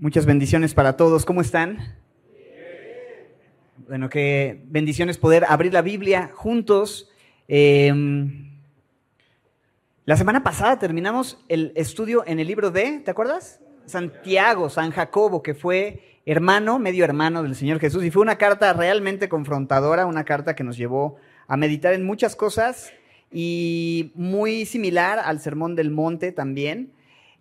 Muchas bendiciones para todos. ¿Cómo están? Bueno, qué bendiciones poder abrir la Biblia juntos. Em, la semana pasada terminamos el estudio en el libro de, ¿te acuerdas? Santiago, San Jacobo, que fue hermano, medio hermano del Señor Jesús. Y fue una carta realmente confrontadora, una carta que nos llevó a meditar en muchas cosas y muy similar al Sermón del Monte también.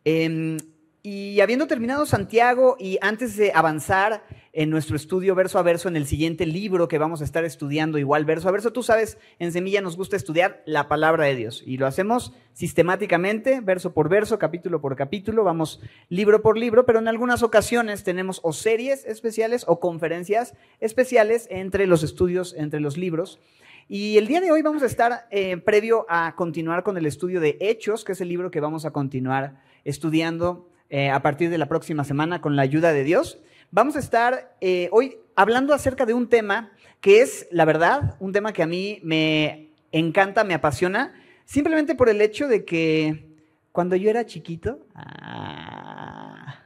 Em, y habiendo terminado Santiago y antes de avanzar en nuestro estudio verso a verso en el siguiente libro que vamos a estar estudiando igual verso a verso, tú sabes, en Semilla nos gusta estudiar la palabra de Dios y lo hacemos sistemáticamente, verso por verso, capítulo por capítulo, vamos libro por libro, pero en algunas ocasiones tenemos o series especiales o conferencias especiales entre los estudios, entre los libros. Y el día de hoy vamos a estar eh, previo a continuar con el estudio de Hechos, que es el libro que vamos a continuar estudiando eh, a partir de la próxima semana con la ayuda de Dios. Vamos a estar eh, hoy hablando acerca de un tema que es, la verdad, un tema que a mí me encanta, me apasiona, simplemente por el hecho de que cuando yo era chiquito, ah,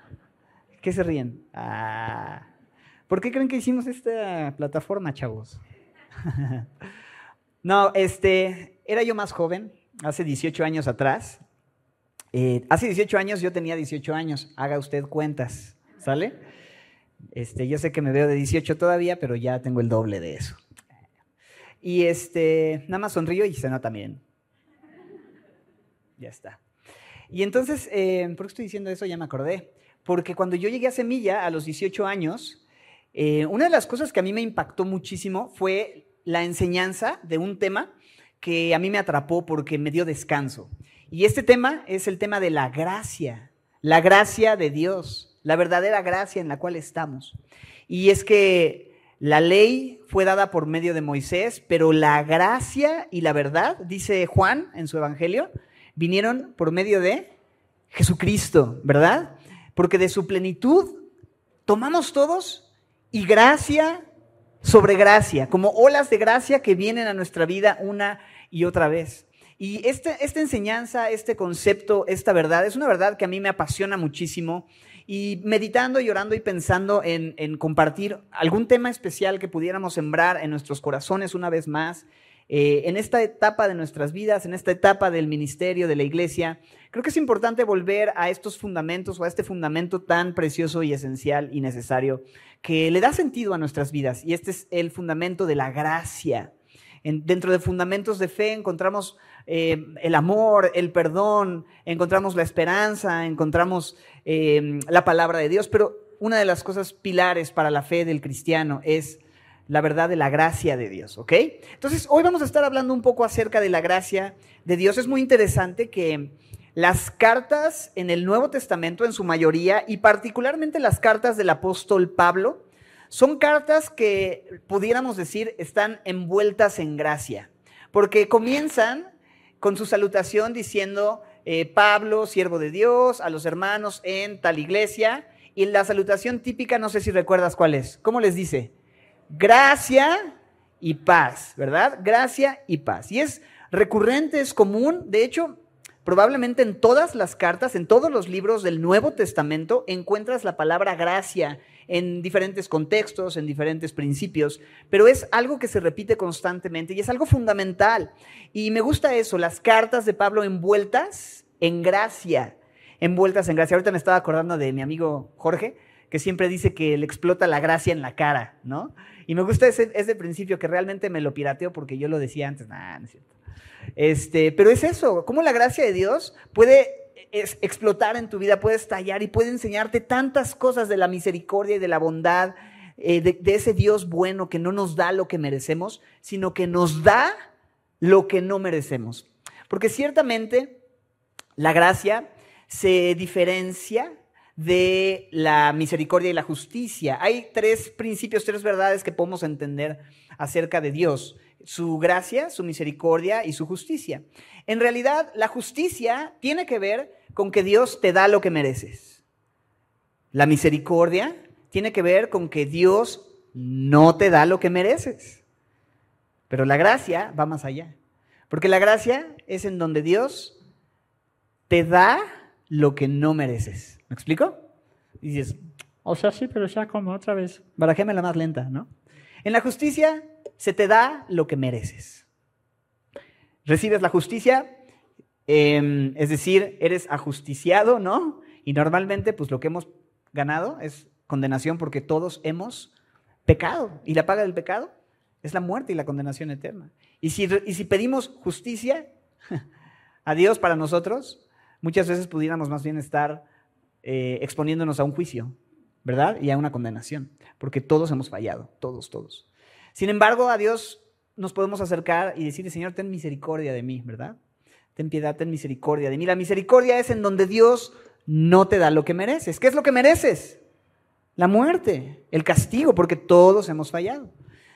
¿qué se ríen? Ah, ¿Por qué creen que hicimos esta plataforma, chavos? no, este, era yo más joven, hace 18 años atrás, eh, hace 18 años yo tenía 18 años, haga usted cuentas, ¿sale? Este, yo sé que me veo de 18 todavía, pero ya tengo el doble de eso. Y este, nada más sonrío y se nota bien. Ya está. Y entonces, eh, ¿por qué estoy diciendo eso? Ya me acordé. Porque cuando yo llegué a Semilla a los 18 años, eh, una de las cosas que a mí me impactó muchísimo fue la enseñanza de un tema que a mí me atrapó porque me dio descanso. Y este tema es el tema de la gracia, la gracia de Dios, la verdadera gracia en la cual estamos. Y es que la ley fue dada por medio de Moisés, pero la gracia y la verdad, dice Juan en su evangelio, vinieron por medio de Jesucristo, ¿verdad? Porque de su plenitud tomamos todos y gracia sobre gracia, como olas de gracia que vienen a nuestra vida una y otra vez. Y esta enseñanza, este concepto, esta verdad, es una verdad que a mí me apasiona muchísimo. Y meditando y orando y pensando en, compartir algún tema especial que pudiéramos sembrar en nuestros corazones una vez más, eh, en esta etapa de nuestras vidas, en esta etapa del ministerio, de la iglesia, creo que es importante volver a estos fundamentos o a este fundamento tan precioso y esencial y necesario que le da sentido a nuestras vidas. Y este es el fundamento de la gracia. dentro de fundamentos de fe encontramos eh, el amor, el perdón, encontramos la esperanza, encontramos eh, la palabra de Dios, pero una de las cosas pilares para la fe del cristiano es la verdad de la gracia de Dios, ¿ok? Entonces, hoy vamos a estar hablando un poco acerca de la gracia de Dios. Es muy interesante que las cartas en el Nuevo Testamento, en su mayoría, y particularmente las cartas del apóstol Pablo, son cartas que pudiéramos decir están envueltas en gracia, porque comienzan con su salutación diciendo, eh, Pablo, siervo de Dios, a los hermanos en tal iglesia. Y la salutación típica, no sé si recuerdas cuál es. ¿Cómo les dice? Gracia y paz, ¿verdad? Gracia y paz. Y es recurrente, es común. De hecho, probablemente en todas las cartas, en todos los libros del Nuevo Testamento, encuentras la palabra gracia en diferentes contextos, en diferentes principios, pero es algo que se repite constantemente y es algo fundamental. Y me gusta eso, las cartas de Pablo envueltas en gracia, envueltas en gracia. Ahorita me estaba acordando de mi amigo Jorge, que siempre dice que le explota la gracia en la cara, ¿no? Y me gusta ese, ese principio que realmente me lo pirateo porque yo lo decía antes, nah, no es cierto. Este, pero es eso, cómo la gracia de Dios puede es explotar en tu vida, puede estallar y puede enseñarte tantas cosas de la misericordia y de la bondad, eh, de, de ese Dios bueno que no nos da lo que merecemos, sino que nos da lo que no merecemos. Porque ciertamente la gracia se diferencia de la misericordia y la justicia. Hay tres principios, tres verdades que podemos entender acerca de Dios su gracia, su misericordia y su justicia. En realidad, la justicia tiene que ver con que Dios te da lo que mereces. La misericordia tiene que ver con que Dios no te da lo que mereces. Pero la gracia va más allá. Porque la gracia es en donde Dios te da lo que no mereces. ¿Me explico? Y dices, O sea, sí, pero ya como otra vez. barajémela más lenta, ¿no? En la justicia se te da lo que mereces. Recibes la justicia, eh, es decir, eres ajusticiado, ¿no? Y normalmente, pues lo que hemos ganado es condenación porque todos hemos pecado. Y la paga del pecado es la muerte y la condenación eterna. Y si, y si pedimos justicia a Dios para nosotros, muchas veces pudiéramos más bien estar eh, exponiéndonos a un juicio, ¿verdad? Y a una condenación, porque todos hemos fallado, todos, todos. Sin embargo, a Dios nos podemos acercar y decirle, Señor, ten misericordia de mí, ¿verdad? Ten piedad, ten misericordia de mí. La misericordia es en donde Dios no te da lo que mereces. ¿Qué es lo que mereces? La muerte, el castigo, porque todos hemos fallado.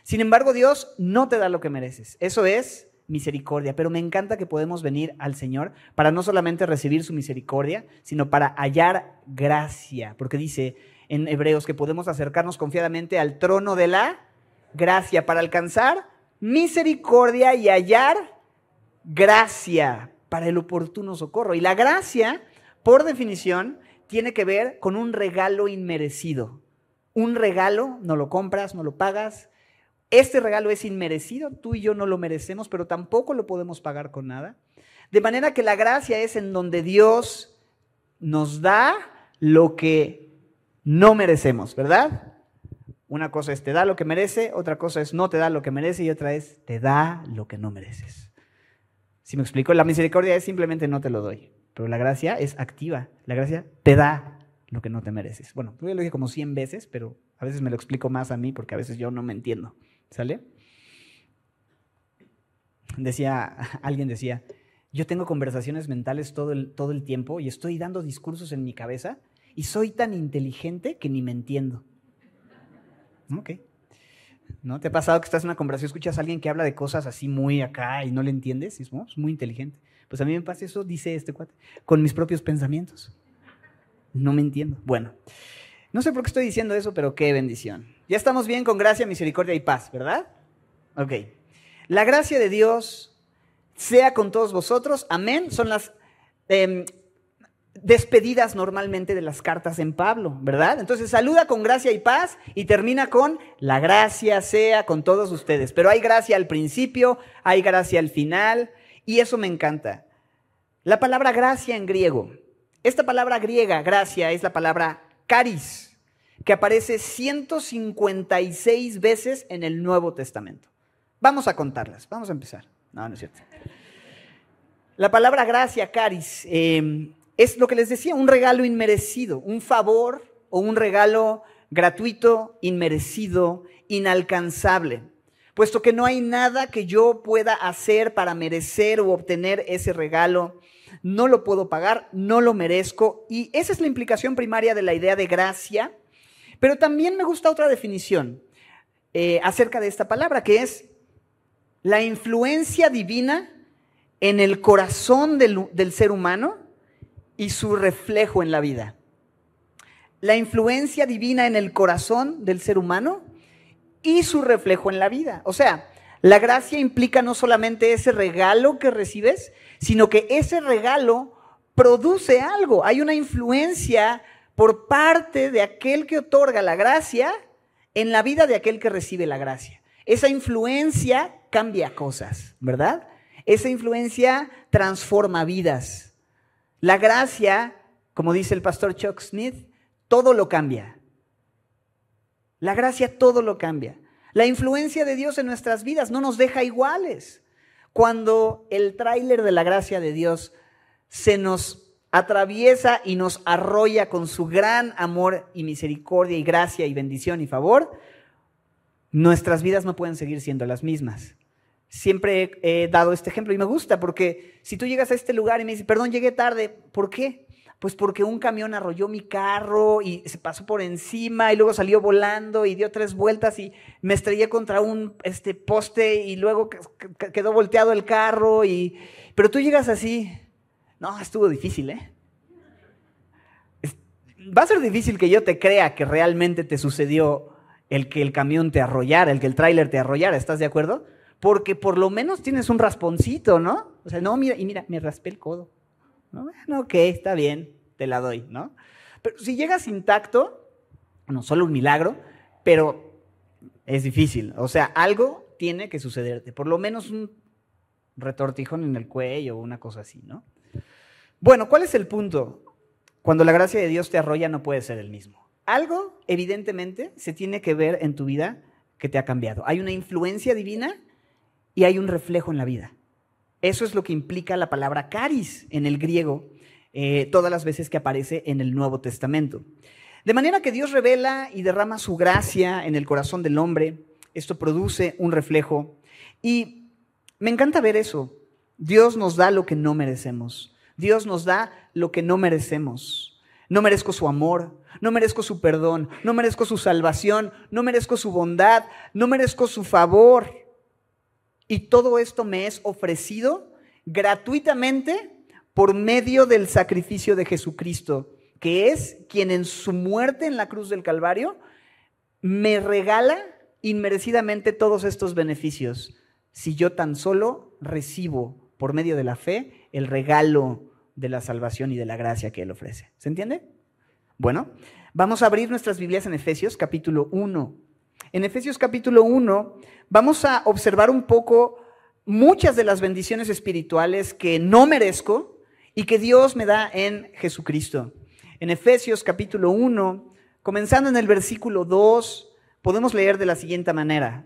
Sin embargo, Dios no te da lo que mereces. Eso es misericordia. Pero me encanta que podemos venir al Señor para no solamente recibir su misericordia, sino para hallar gracia. Porque dice en Hebreos que podemos acercarnos confiadamente al trono de la gracia para alcanzar misericordia y hallar gracia para el oportuno socorro. Y la gracia, por definición, tiene que ver con un regalo inmerecido. Un regalo, no lo compras, no lo pagas. Este regalo es inmerecido, tú y yo no lo merecemos, pero tampoco lo podemos pagar con nada. De manera que la gracia es en donde Dios nos da lo que no merecemos, ¿verdad? Una cosa es te da lo que merece, otra cosa es no te da lo que merece y otra es te da lo que no mereces. Si me explico, la misericordia es simplemente no te lo doy, pero la gracia es activa. La gracia te da lo que no te mereces. Bueno, yo lo dije como 100 veces, pero a veces me lo explico más a mí porque a veces yo no me entiendo. ¿Sale? Decía, alguien decía, yo tengo conversaciones mentales todo el, todo el tiempo y estoy dando discursos en mi cabeza y soy tan inteligente que ni me entiendo. Ok. ¿No te ha pasado que estás en una conversación, escuchas a alguien que habla de cosas así muy acá y no le entiendes? Y es, muy inteligente. Pues a mí me pasa eso, dice este cuate, con mis propios pensamientos. No me entiendo. Bueno, no sé por qué estoy diciendo eso, pero qué bendición. Ya estamos bien con gracia, misericordia y paz, ¿verdad? Ok. La gracia de Dios sea con todos vosotros. Amén. Son las eh, despedidas normalmente de las cartas en Pablo, ¿verdad? Entonces saluda con gracia y paz y termina con la gracia sea con todos ustedes. Pero hay gracia al principio, hay gracia al final y eso me encanta. La palabra gracia en griego, esta palabra griega, gracia, es la palabra caris, que aparece 156 veces en el Nuevo Testamento. Vamos a contarlas, vamos a empezar. No, no es cierto. La palabra gracia, caris, eh, es lo que les decía, un regalo inmerecido, un favor o un regalo gratuito, inmerecido, inalcanzable, puesto que no hay nada que yo pueda hacer para merecer o obtener ese regalo. No lo puedo pagar, no lo merezco. Y esa es la implicación primaria de la idea de gracia. Pero también me gusta otra definición eh, acerca de esta palabra, que es la influencia divina en el corazón del, del ser humano y su reflejo en la vida. La influencia divina en el corazón del ser humano y su reflejo en la vida. O sea, la gracia implica no solamente ese regalo que recibes, sino que ese regalo produce algo. Hay una influencia por parte de aquel que otorga la gracia en la vida de aquel que recibe la gracia. Esa influencia cambia cosas, ¿verdad? Esa influencia transforma vidas. La gracia, como dice el pastor Chuck Smith, todo lo cambia. La gracia todo lo cambia. La influencia de Dios en nuestras vidas no nos deja iguales. Cuando el tráiler de la gracia de Dios se nos atraviesa y nos arrolla con su gran amor y misericordia y gracia y bendición y favor, nuestras vidas no pueden seguir siendo las mismas. Siempre he dado este ejemplo y me gusta porque si tú llegas a este lugar y me dices, perdón, llegué tarde, ¿por qué? Pues porque un camión arrolló mi carro y se pasó por encima y luego salió volando y dio tres vueltas y me estrellé contra un este, poste y luego quedó volteado el carro y... Pero tú llegas así, no, estuvo difícil, ¿eh? Va a ser difícil que yo te crea que realmente te sucedió el que el camión te arrollara, el que el tráiler te arrollara, ¿estás de acuerdo? Porque por lo menos tienes un rasponcito, ¿no? O sea, no, mira, y mira, me raspé el codo. ¿no? Bueno, ok, está bien, te la doy, ¿no? Pero si llegas intacto, no solo un milagro, pero es difícil. O sea, algo tiene que sucederte, por lo menos un retortijón en el cuello o una cosa así, ¿no? Bueno, ¿cuál es el punto? Cuando la gracia de Dios te arrolla no puede ser el mismo. Algo, evidentemente, se tiene que ver en tu vida que te ha cambiado. Hay una influencia divina y hay un reflejo en la vida. Eso es lo que implica la palabra caris en el griego, eh, todas las veces que aparece en el Nuevo Testamento. De manera que Dios revela y derrama su gracia en el corazón del hombre. Esto produce un reflejo. Y me encanta ver eso. Dios nos da lo que no merecemos. Dios nos da lo que no merecemos. No merezco su amor, no merezco su perdón, no merezco su salvación, no merezco su bondad, no merezco su favor. Y todo esto me es ofrecido gratuitamente por medio del sacrificio de Jesucristo, que es quien en su muerte en la cruz del Calvario me regala inmerecidamente todos estos beneficios, si yo tan solo recibo por medio de la fe el regalo de la salvación y de la gracia que Él ofrece. ¿Se entiende? Bueno, vamos a abrir nuestras Biblias en Efesios capítulo 1. En Efesios capítulo 1 vamos a observar un poco muchas de las bendiciones espirituales que no merezco y que Dios me da en Jesucristo. En Efesios capítulo 1, comenzando en el versículo 2, podemos leer de la siguiente manera.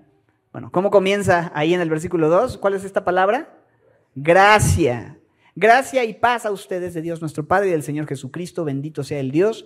Bueno, ¿cómo comienza ahí en el versículo 2? ¿Cuál es esta palabra? Gracia. Gracia y paz a ustedes de Dios nuestro Padre y del Señor Jesucristo. Bendito sea el Dios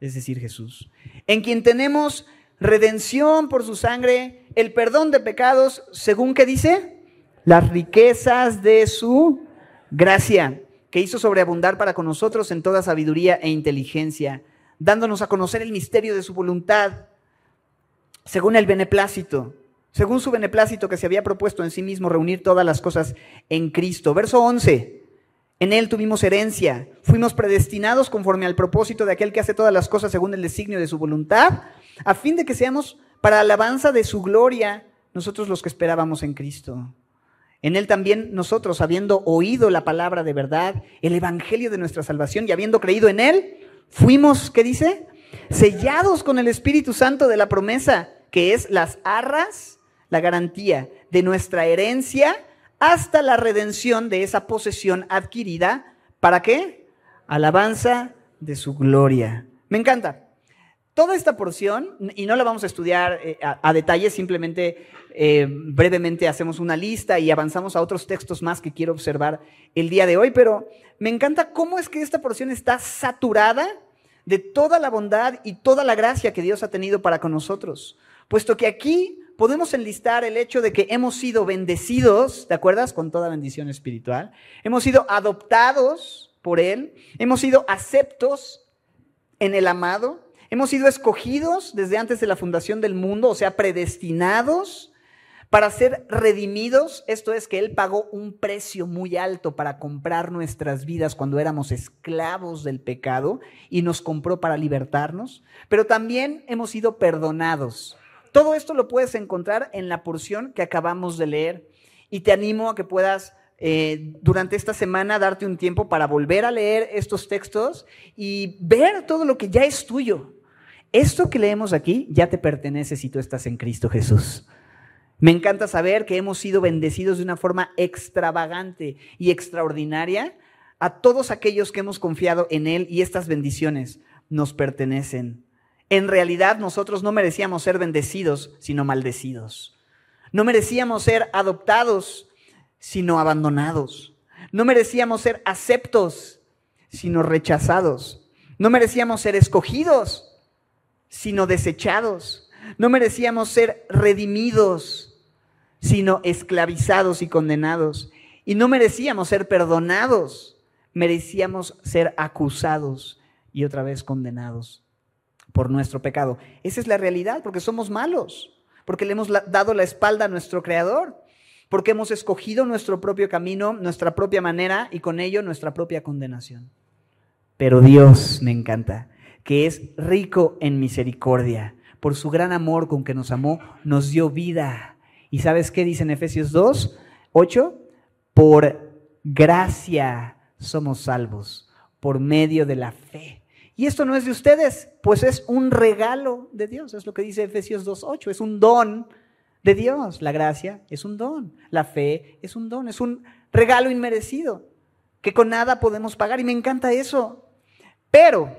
es decir, Jesús, en quien tenemos redención por su sangre, el perdón de pecados, según que dice, las riquezas de su gracia, que hizo sobreabundar para con nosotros en toda sabiduría e inteligencia, dándonos a conocer el misterio de su voluntad, según el beneplácito, según su beneplácito que se había propuesto en sí mismo reunir todas las cosas en Cristo. Verso 11. En Él tuvimos herencia, fuimos predestinados conforme al propósito de aquel que hace todas las cosas según el designio de su voluntad, a fin de que seamos para alabanza de su gloria nosotros los que esperábamos en Cristo. En Él también nosotros, habiendo oído la palabra de verdad, el Evangelio de nuestra salvación y habiendo creído en Él, fuimos, ¿qué dice? Sellados con el Espíritu Santo de la promesa, que es las arras, la garantía de nuestra herencia hasta la redención de esa posesión adquirida. ¿Para qué? Alabanza de su gloria. Me encanta. Toda esta porción, y no la vamos a estudiar eh, a, detalle, simplemente eh, brevemente hacemos una lista y avanzamos a otros textos más que quiero observar el día de hoy, pero me encanta cómo es que esta porción está saturada de toda la bondad y toda la gracia que Dios ha tenido para con nosotros, puesto que aquí podemos enlistar el hecho de que hemos sido bendecidos, ¿te acuerdas? Con toda bendición espiritual. Hemos sido adoptados por Él, hemos sido aceptos en el amado, hemos sido escogidos desde antes de la fundación del mundo, o sea, predestinados para ser redimidos. Esto es que Él pagó un precio muy alto para comprar nuestras vidas cuando éramos esclavos del pecado y nos compró para libertarnos, pero también hemos sido perdonados. Todo esto lo puedes encontrar en la porción que acabamos de leer y te animo a que puedas eh, durante esta semana darte un tiempo para volver a leer estos textos y ver todo lo que ya es tuyo. Esto que leemos aquí ya te pertenece si tú estás en Cristo Jesús. Me encanta saber que hemos sido bendecidos de una forma extravagante y extraordinaria a todos aquellos que hemos confiado en Él y estas bendiciones nos pertenecen. En realidad nosotros no merecíamos ser bendecidos, sino maldecidos. No merecíamos ser adoptados, sino abandonados. No merecíamos ser aceptos, sino rechazados. No merecíamos ser escogidos, sino desechados. No merecíamos ser redimidos, sino esclavizados y condenados. Y no merecíamos ser perdonados, merecíamos ser acusados y otra vez condenados por nuestro pecado. Esa es la realidad, porque somos malos, porque le hemos dado la espalda a nuestro Creador, porque hemos escogido nuestro propio camino, nuestra propia manera y con ello nuestra propia condenación. Pero Dios me encanta, que es rico en misericordia. Por su gran amor con que nos amó, nos dio vida. ¿Y sabes qué dice en Efesios 2, 8? Por gracia somos salvos, por medio de la fe. Y esto no es de ustedes, pues es un regalo de Dios. Es lo que dice Efesios 2.8. Es un don de Dios. La gracia es un don. La fe es un don. Es un regalo inmerecido que con nada podemos pagar. Y me encanta eso. Pero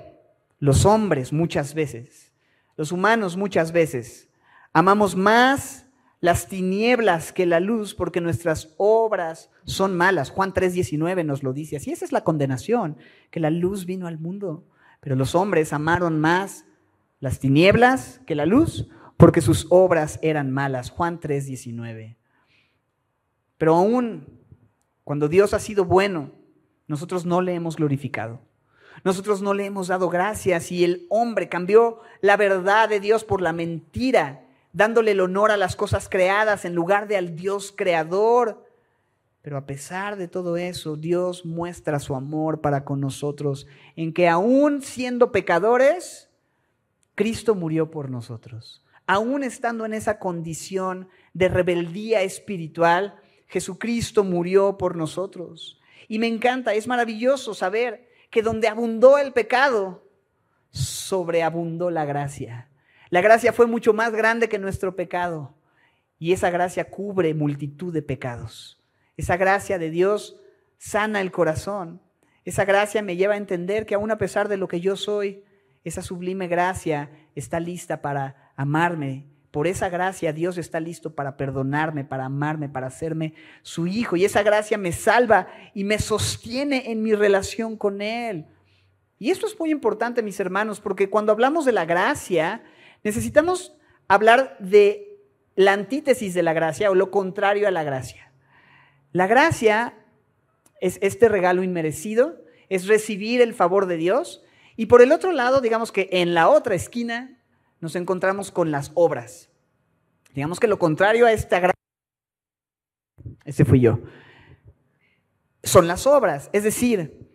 los hombres muchas veces, los humanos muchas veces, amamos más las tinieblas que la luz porque nuestras obras son malas. Juan 3.19 nos lo dice así. Esa es la condenación, que la luz vino al mundo pero los hombres amaron más las tinieblas que la luz porque sus obras eran malas. Juan 3:19. Pero aún cuando Dios ha sido bueno, nosotros no le hemos glorificado. Nosotros no le hemos dado gracias y el hombre cambió la verdad de Dios por la mentira, dándole el honor a las cosas creadas en lugar de al Dios creador. Pero a pesar de todo eso, Dios muestra su amor para con nosotros en que aún siendo pecadores, Cristo murió por nosotros. Aún estando en esa condición de rebeldía espiritual, Jesucristo murió por nosotros. Y me encanta, es maravilloso saber que donde abundó el pecado, sobreabundó la gracia. La gracia fue mucho más grande que nuestro pecado. Y esa gracia cubre multitud de pecados. Esa gracia de Dios sana el corazón. Esa gracia me lleva a entender que aún a pesar de lo que yo soy, esa sublime gracia está lista para amarme. Por esa gracia Dios está listo para perdonarme, para amarme, para hacerme su hijo. Y esa gracia me salva y me sostiene en mi relación con Él. Y esto es muy importante, mis hermanos, porque cuando hablamos de la gracia, necesitamos hablar de la antítesis de la gracia o lo contrario a la gracia. La gracia es este regalo inmerecido, es recibir el favor de Dios. Y por el otro lado, digamos que en la otra esquina nos encontramos con las obras. Digamos que lo contrario a esta gracia, ese fui yo, son las obras. Es decir,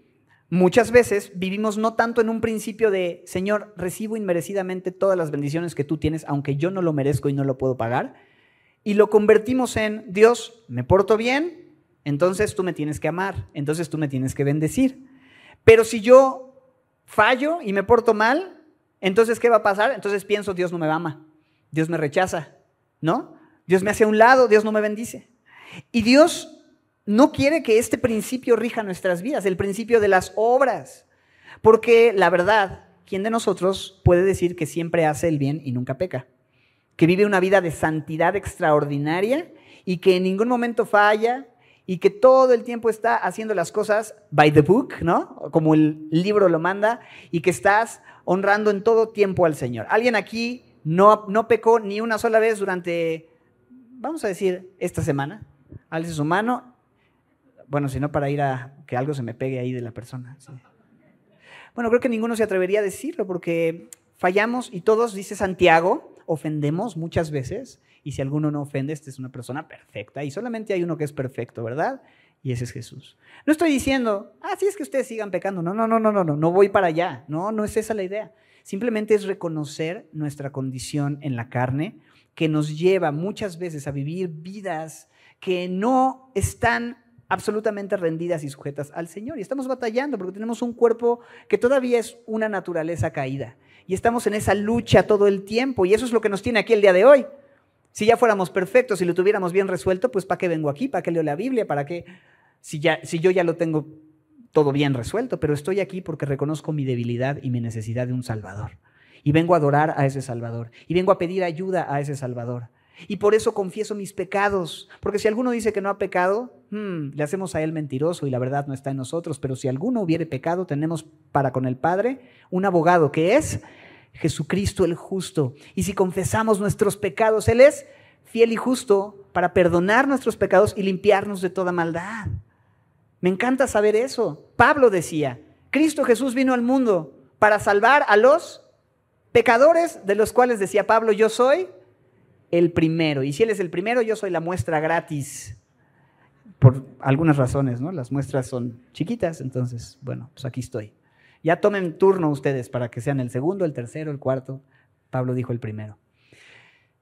muchas veces vivimos no tanto en un principio de, Señor, recibo inmerecidamente todas las bendiciones que tú tienes, aunque yo no lo merezco y no lo puedo pagar, y lo convertimos en, Dios, me porto bien, entonces tú me tienes que amar, entonces tú me tienes que bendecir. Pero si yo fallo y me porto mal, entonces ¿qué va a pasar? Entonces pienso, Dios no me ama, Dios me rechaza, ¿no? Dios me hace a un lado, Dios no me bendice. Y Dios no quiere que este principio rija nuestras vidas, el principio de las obras. Porque la verdad, ¿quién de nosotros puede decir que siempre hace el bien y nunca peca? Que vive una vida de santidad extraordinaria y que en ningún momento falla, y que todo el tiempo está haciendo las cosas by the book, ¿no? Como el libro lo manda, y que estás honrando en todo tiempo al Señor. Alguien aquí no, no pecó ni una sola vez durante, vamos a decir, esta semana. Alce su mano. Bueno, si no, para ir a que algo se me pegue ahí de la persona. Bueno, creo que ninguno se atrevería a decirlo porque fallamos y todos, dice Santiago, ofendemos muchas veces y si alguno no ofende, esta es una persona perfecta. Y solamente hay uno que es perfecto, ¿verdad? Y ese es Jesús. No estoy diciendo, ah, es que ustedes sigan pecando. No, no, no, no, no, no, no voy para allá. No, no es esa la idea. Simplemente es reconocer nuestra condición en la carne, que nos lleva muchas veces a vivir vidas que no están absolutamente rendidas y sujetas al Señor. Y estamos batallando porque tenemos un cuerpo que todavía es una naturaleza caída. Y estamos en esa lucha todo el tiempo. Y eso es lo que nos tiene aquí el día de hoy. Si ya fuéramos perfectos y lo tuviéramos bien resuelto, pues ¿para qué vengo aquí? ¿Para qué leo la Biblia? ¿Para qué? Si, ya, si yo ya lo tengo todo bien resuelto, pero estoy aquí porque reconozco mi debilidad y mi necesidad de un Salvador. Y vengo a adorar a ese Salvador. Y vengo a pedir ayuda a ese Salvador. Y por eso confieso mis pecados. Porque si alguno dice que no ha pecado, hmm, le hacemos a él mentiroso y la verdad no está en nosotros. Pero si alguno hubiere pecado, tenemos para con el Padre un abogado que es Jesucristo el justo. Y si confesamos nuestros pecados, Él es fiel y justo para perdonar nuestros pecados y limpiarnos de toda maldad. Me encanta saber eso. Pablo decía, Cristo Jesús vino al mundo para salvar a los pecadores, de los cuales decía Pablo, yo soy el primero. Y si Él es el primero, yo soy la muestra gratis. Por algunas razones, ¿no? Las muestras son chiquitas, entonces, bueno, pues aquí estoy. Ya tomen turno ustedes para que sean el segundo, el tercero, el cuarto. Pablo dijo el primero.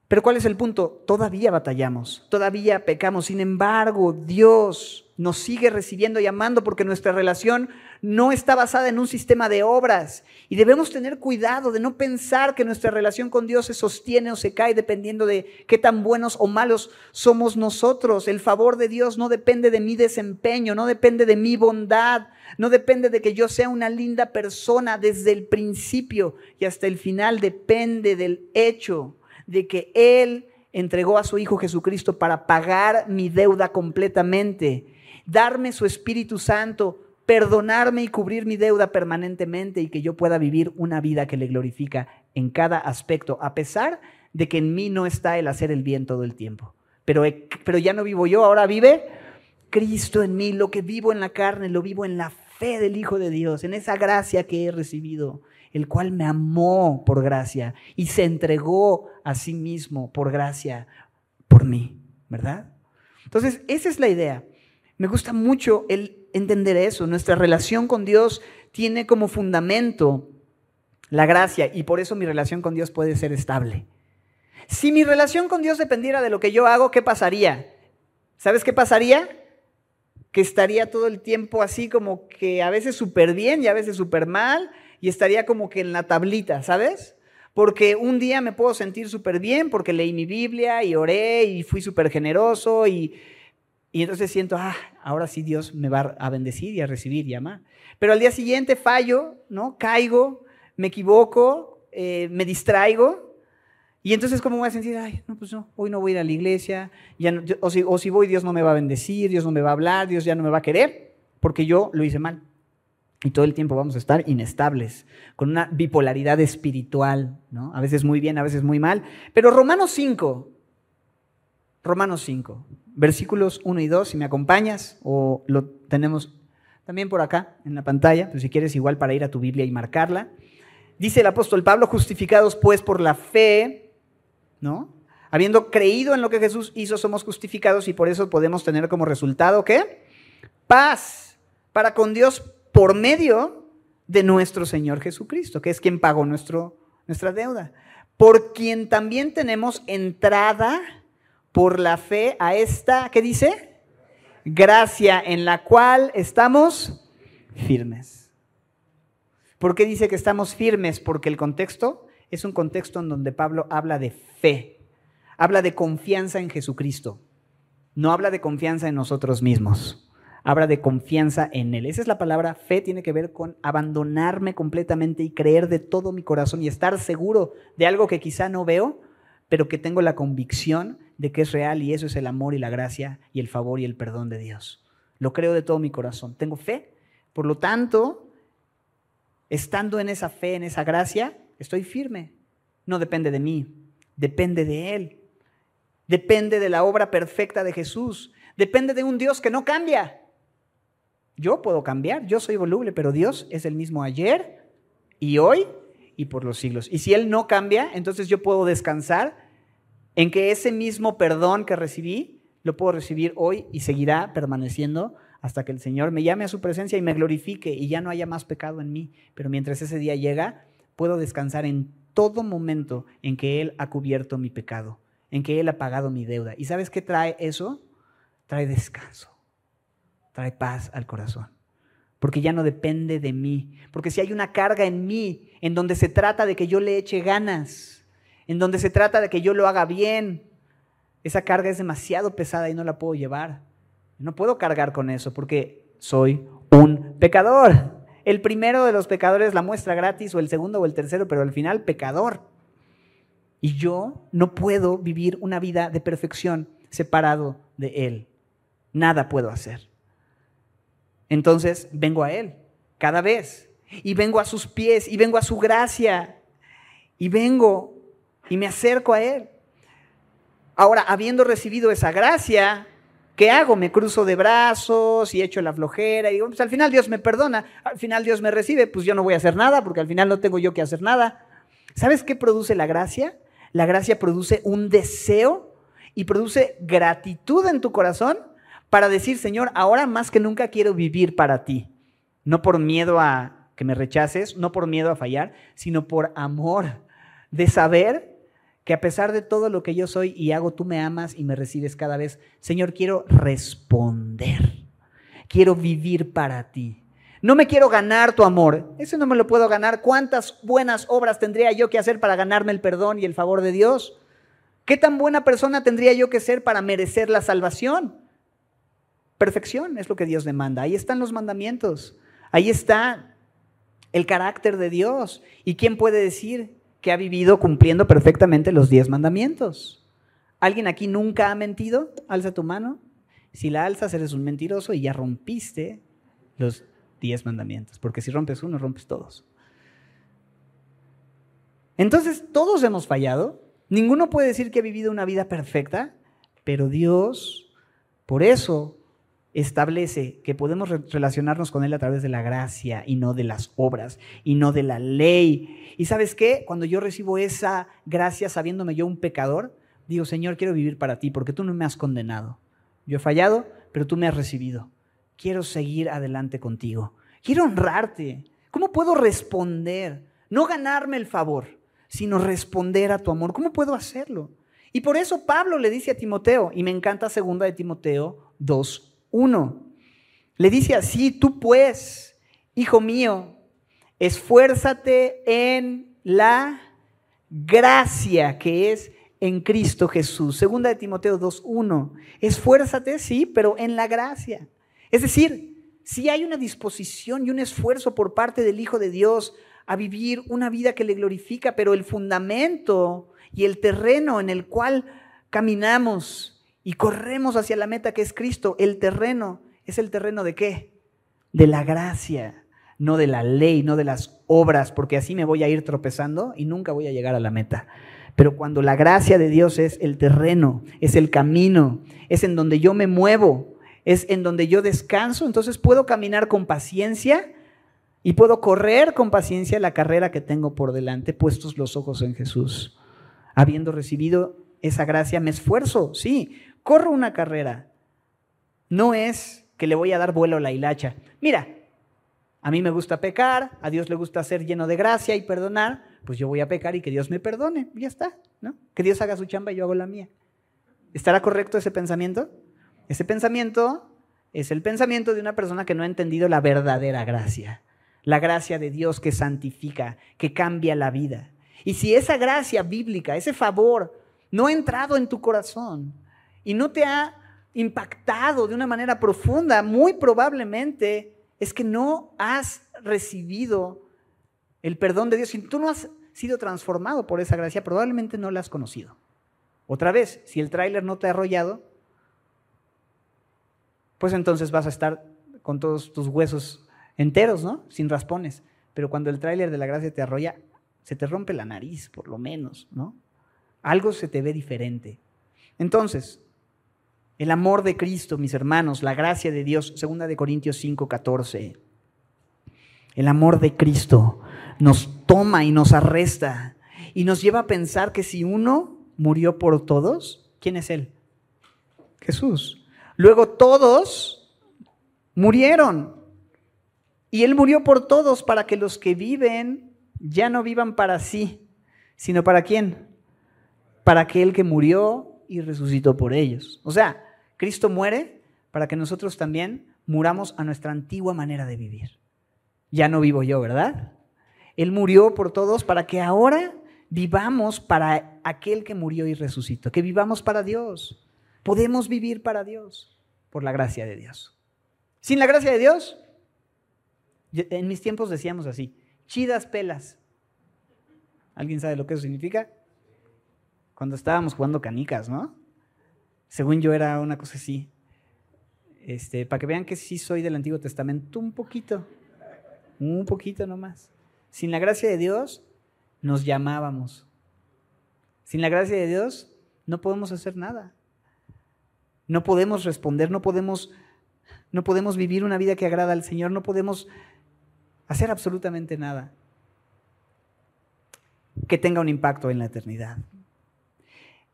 Pero ¿cuál es el punto? Todavía batallamos, todavía pecamos. Sin embargo, Dios nos sigue recibiendo y amando porque nuestra relación no está basada en un sistema de obras. Y debemos tener cuidado de no pensar que nuestra relación con Dios se sostiene o se cae dependiendo de qué tan buenos o malos somos nosotros. El favor de Dios no depende de mi desempeño, no depende de mi bondad, no depende de que yo sea una linda persona desde el principio y hasta el final. Depende del hecho de que Él entregó a su Hijo Jesucristo para pagar mi deuda completamente, darme su Espíritu Santo, perdonarme y cubrir mi deuda permanentemente y que yo pueda vivir una vida que le glorifica en cada aspecto, a pesar de que en mí no está el hacer el bien todo el tiempo. Pero, pero ya no vivo yo, ahora vive Cristo en mí, lo que vivo en la carne, lo vivo en la fe del Hijo de Dios, en esa gracia que he recibido el cual me amó por gracia y se entregó a sí mismo por gracia por mí, ¿verdad? Entonces, esa es la idea. Me gusta mucho el entender eso. Nuestra relación con Dios tiene como fundamento la gracia y por eso mi relación con Dios puede ser estable. Si mi relación con Dios dependiera de lo que yo hago, ¿qué pasaría? ¿Sabes qué pasaría? Que estaría todo el tiempo así como que a veces súper bien y a veces súper mal y estaría como que en la tablita, ¿sabes? Porque un día me puedo sentir súper bien porque leí mi Biblia y oré y fui súper generoso y, y entonces siento, ah, ahora sí Dios me va a bendecir y a recibir y amar. Pero al día siguiente fallo, ¿no? Caigo, me equivoco, eh, me distraigo. Y entonces, ¿cómo voy a sentir? Ay, no, pues no, hoy no voy a ir a la iglesia. O, si, o si voy, Dios no me va a bendecir, Dios no me va a hablar, Dios ya no me va a querer, porque yo lo hice mal. Y todo el tiempo vamos a estar inestables, con una bipolaridad espiritual, ¿no? A veces muy bien, a veces muy mal. Pero Romanos 5, Romanos 5, versículos 1 y 2, si me acompañas, o lo tenemos también por acá en la pantalla, pues si quieres igual para ir a tu Biblia y marcarla. Dice el apóstol Pablo, justificados pues por la fe, ¿no? Habiendo creído en lo que Jesús hizo, somos justificados y por eso podemos tener como resultado, ¿qué? Paz para con Dios por medio de nuestro Señor Jesucristo, que es quien pagó nuestra deuda. Por quien también tenemos entrada por la fe a esta, ¿qué dice? Gracia en la cual estamos firmes. ¿Por qué dice que estamos firmes? Porque el contexto es un contexto en donde Pablo habla de fe, habla de confianza en Jesucristo, no habla de confianza en nosotros mismos habla de confianza en Él. Esa es la palabra fe, tiene que ver con abandonarme completamente y creer de todo mi corazón y estar seguro de algo que quizá no veo, pero que tengo la convicción de que es real y eso es el amor y la gracia y el favor y el perdón de Dios. Lo creo de todo mi corazón. Tengo fe. Por lo tanto, estando en esa fe, en esa gracia, estoy firme. No depende de mí, depende de Él. Depende de la obra perfecta de Jesús. Depende de un Dios que no cambia. Yo puedo cambiar, yo soy voluble, pero Dios es el mismo ayer y hoy y por los siglos. Y si Él no cambia, entonces yo puedo descansar en que ese mismo perdón que recibí, lo puedo recibir hoy y seguirá permaneciendo hasta que el Señor me llame a su presencia y me glorifique y ya no haya más pecado en mí. Pero mientras ese día llega, puedo descansar en todo momento en que Él ha cubierto mi pecado, en que Él ha pagado mi deuda. ¿Y sabes qué trae eso? Trae descanso trae paz al corazón. Porque ya no depende de mí. Porque si hay una carga en mí en donde se trata de que yo le eche ganas, en donde se trata de que yo lo haga bien, esa carga es demasiado pesada y no la puedo llevar. No puedo cargar con eso porque soy un pecador. El primero de los pecadores la muestra gratis o el segundo o el tercero, pero al final pecador. Y yo no puedo vivir una vida de perfección separado de Él. Nada puedo hacer. Entonces vengo a Él cada vez y vengo a sus pies y vengo a su gracia y vengo y me acerco a Él. Ahora, habiendo recibido esa gracia, ¿Qué hago? Me cruzo de brazos y echo la flojera y digo, pues al final Dios me perdona, al final Dios me recibe, pues yo no voy a hacer nada porque al final no tengo yo que hacer nada. ¿Sabes qué produce la gracia? La gracia produce un deseo y produce gratitud en tu corazón para decir, Señor, ahora más que nunca quiero vivir para ti. No por miedo a que me rechaces, no por miedo a fallar, sino por amor de saber que a pesar de todo lo que yo soy y hago, tú me amas y me recibes cada vez. Señor, quiero responder. Quiero vivir para ti. No me quiero ganar tu amor. Eso no me lo puedo ganar. ¿Cuántas buenas obras tendría yo que hacer para ganarme el perdón y el favor de Dios? ¿Qué tan buena persona tendría yo que ser para merecer la salvación? Perfección es lo que Dios demanda. Ahí están los mandamientos. Ahí está el carácter de Dios. ¿Y quién puede decir que ha vivido cumpliendo perfectamente los diez mandamientos. ¿Alguien aquí nunca ha mentido? Alza tu mano. Si la alzas, eres un mentiroso y ya rompiste los diez mandamientos. Porque si rompes uno, rompes todos. Entonces, todos hemos fallado. Ninguno puede decir que ha vivido una vida perfecta, pero Dios, por eso, establece que podemos relacionarnos con Él a través de la gracia y no de las obras y no de la ley. ¿Y sabes qué? Cuando yo recibo esa gracia sabiéndome yo un pecador, digo, Señor, quiero vivir para ti porque tú no me has condenado. Yo he fallado, pero tú me has recibido. Quiero seguir adelante contigo. Quiero honrarte. ¿Cómo puedo responder? No ganarme el favor, sino responder a tu amor. ¿Cómo puedo hacerlo? Y por eso Pablo le dice a Timoteo, y me encanta segunda de Timoteo 2, 1. Le dice así, tú pues, hijo mío, esfuérzate en la gracia que es en Cristo Jesús. Segunda de Timoteo 2.1. Esfuérzate, sí, pero en la gracia. Es decir, si hay una disposición y un esfuerzo por parte del Hijo de Dios a vivir una vida que le glorifica, pero el fundamento y el terreno en el cual caminamos y corremos hacia la meta que es Cristo. El terreno es el terreno de qué? De la gracia, no de la ley, no de las obras, porque así me voy a ir tropezando y nunca voy a llegar a la meta. Pero cuando la gracia de Dios es el terreno, es el camino, es en donde yo me muevo, es en donde yo descanso, entonces puedo caminar con paciencia y puedo correr con paciencia la carrera que tengo por delante, puestos los ojos en Jesús. Habiendo recibido esa gracia, me esfuerzo, sí, corro una carrera. No es que le voy a dar vuelo a la hilacha. Mira, a mí me gusta pecar, a Dios le gusta ser lleno de gracia y perdonar, pues yo voy a pecar y que Dios me perdone, ya está, ¿no? Que Dios haga su chamba y yo hago la mía. ¿Estará correcto ese pensamiento? Ese pensamiento es el pensamiento de una persona que no ha entendido la verdadera gracia, la gracia de Dios que santifica, que cambia la vida. Y si esa gracia bíblica, ese favor, no ha entrado en tu corazón, y no te ha impactado de una manera profunda, muy probablemente es que no has recibido el perdón de Dios. Si tú no has sido transformado por esa gracia, probablemente no la has conocido. Otra vez, si el tráiler no te ha arrollado, pues entonces vas a estar con todos tus huesos enteros, ¿no? Sin raspones. Pero cuando el tráiler de la gracia te arrolla, se te rompe la nariz, por lo menos, ¿no? Algo se te ve diferente. Entonces, el amor de Cristo, mis hermanos, la gracia de Dios, segunda de Corintios 5, 14. El amor de Cristo nos toma y nos arresta y nos lleva a pensar que si uno murió por todos, ¿quién es Él? Jesús. Luego todos murieron. Y Él murió por todos para que los que viven ya no vivan para sí, sino para quién? Para aquel que murió y resucitó por ellos. O sea, Cristo muere para que nosotros también muramos a nuestra antigua manera de vivir. Ya no vivo yo, ¿verdad? Él murió por todos para que ahora vivamos para aquel que murió y resucitó, que vivamos para Dios. Podemos vivir para Dios por la gracia de Dios. Sin la gracia de Dios, en mis tiempos decíamos así, chidas pelas. ¿Alguien sabe lo que eso significa? Cuando estábamos jugando canicas, ¿no? Según yo era una cosa así. Este, para que vean que sí soy del Antiguo Testamento, un poquito, un poquito nomás. Sin la gracia de Dios nos llamábamos. Sin la gracia de Dios no podemos hacer nada. No podemos responder, no podemos, no podemos vivir una vida que agrada al Señor, no podemos hacer absolutamente nada que tenga un impacto en la eternidad.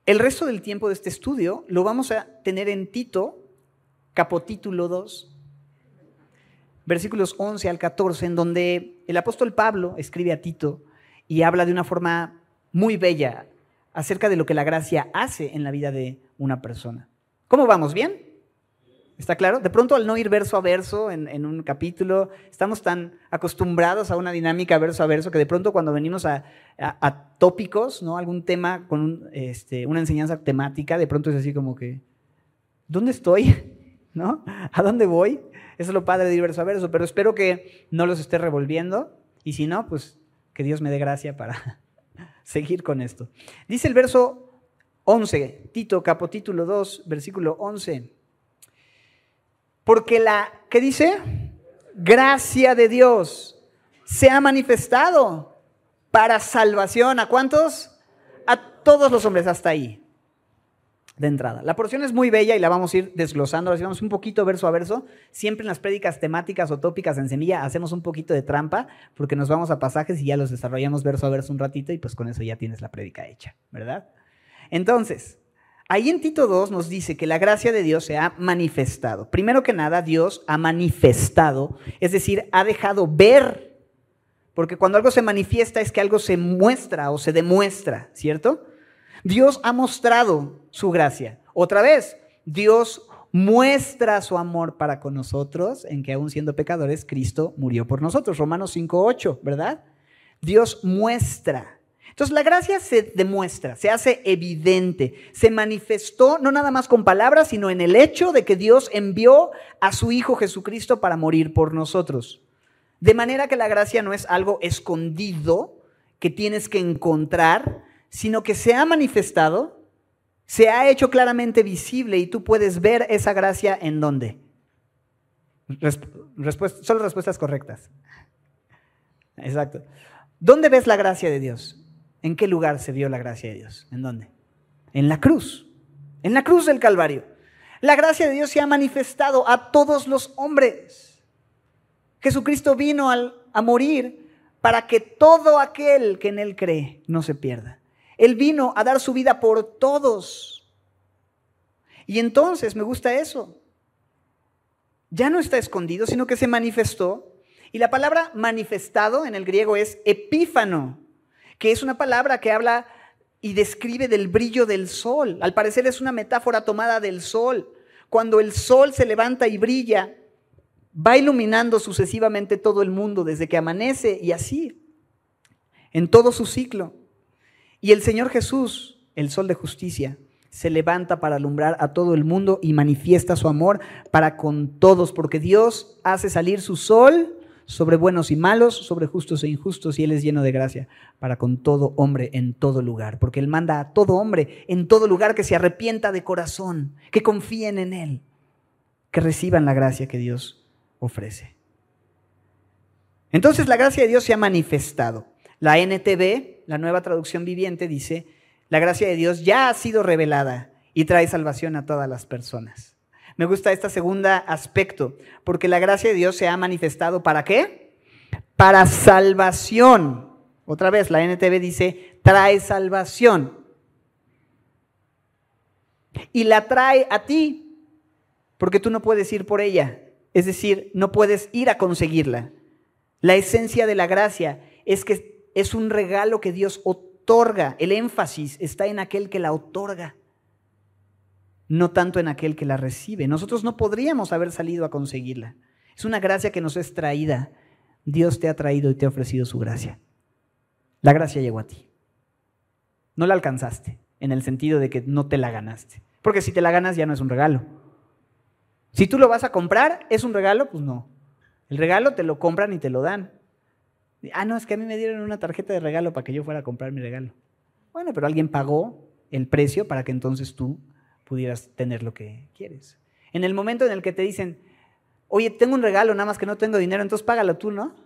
El resto del tiempo de este estudio lo vamos a tener en Tito, capotítulo 2, versículos 11 al 14, en donde el apóstol Pablo escribe a Tito y habla de una forma muy bella acerca de lo que la gracia hace en la vida de una persona. ¿Cómo vamos? ¿Bien? ¿Está claro? De pronto al no ir verso a verso en, un capítulo, estamos tan acostumbrados a una dinámica verso a verso que de pronto cuando venimos a, tópicos, ¿no? algún tema con este, una enseñanza temática, de pronto es así como que, ¿dónde estoy? ¿No? ¿A dónde voy? Eso es lo padre de ir verso a verso, pero espero que no los esté revolviendo y si no, pues que Dios me dé gracia para seguir con esto. Dice el verso 11, Tito, capítulo 2, versículo 11. Porque la, ¿qué dice? Gracia de Dios se ha manifestado para salvación. ¿A cuántos? A todos los hombres, hasta ahí, de entrada. La porción es muy bella y la vamos a ir desglosando. Ahora vamos un poquito verso a verso. Siempre en las prédicas temáticas o tópicas en semilla hacemos un poquito de trampa porque nos vamos a pasajes y ya los desarrollamos verso a verso un ratito y pues con eso ya tienes la prédica hecha, ¿verdad? Entonces, Ahí en Tito 2 nos dice que la gracia de Dios se ha manifestado. Primero que nada, Dios ha manifestado, es decir, ha dejado ver, porque cuando algo se manifiesta es que algo se muestra o se demuestra, ¿cierto? Dios ha mostrado su gracia. Otra vez, Dios muestra su amor para con nosotros en que aún siendo pecadores, Cristo murió por nosotros. Romanos 5.8, ¿verdad? Dios muestra. Entonces la gracia se demuestra, se hace evidente, se manifestó no nada más con palabras, sino en el hecho de que Dios envió a su Hijo Jesucristo para morir por nosotros. De manera que la gracia no es algo escondido que tienes que encontrar, sino que se ha manifestado, se ha hecho claramente visible y tú puedes ver esa gracia en dónde. solo respuestas correctas. Exacto. ¿Dónde ves la gracia de Dios? ¿En qué lugar se vio la gracia de Dios? ¿En dónde? En la cruz. En la cruz del Calvario. La gracia de Dios se ha manifestado a todos los hombres. Jesucristo vino a morir para que todo aquel que en Él cree no se pierda. Él vino a dar su vida por todos. Y entonces me gusta eso. Ya no está escondido, sino que se manifestó. Y la palabra manifestado en el griego es epífano que es una palabra que habla y describe del brillo del sol. Al parecer es una metáfora tomada del sol. Cuando el sol se levanta y brilla, va iluminando sucesivamente todo el mundo desde que amanece y así, en todo su ciclo. Y el Señor Jesús, el sol de justicia, se levanta para alumbrar a todo el mundo y manifiesta su amor para con todos, porque Dios hace salir su sol sobre buenos y malos, sobre justos e injustos, y Él es lleno de gracia para con todo hombre en todo lugar, porque Él manda a todo hombre en todo lugar que se arrepienta de corazón, que confíen en Él, que reciban la gracia que Dios ofrece. Entonces la gracia de Dios se ha manifestado. La NTV, la nueva traducción viviente, dice, la gracia de Dios ya ha sido revelada y trae salvación a todas las personas. Me gusta este segundo aspecto, porque la gracia de Dios se ha manifestado para qué? Para salvación. Otra vez, la NTV dice, trae salvación. Y la trae a ti, porque tú no puedes ir por ella. Es decir, no puedes ir a conseguirla. La esencia de la gracia es que es un regalo que Dios otorga. El énfasis está en aquel que la otorga no tanto en aquel que la recibe. Nosotros no podríamos haber salido a conseguirla. Es una gracia que nos es traída. Dios te ha traído y te ha ofrecido su gracia. La gracia llegó a ti. No la alcanzaste, en el sentido de que no te la ganaste. Porque si te la ganas ya no es un regalo. Si tú lo vas a comprar, ¿es un regalo? Pues no. El regalo te lo compran y te lo dan. Ah, no, es que a mí me dieron una tarjeta de regalo para que yo fuera a comprar mi regalo. Bueno, pero alguien pagó el precio para que entonces tú pudieras tener lo que quieres. En el momento en el que te dicen, oye, tengo un regalo, nada más que no tengo dinero, entonces págalo tú, ¿no?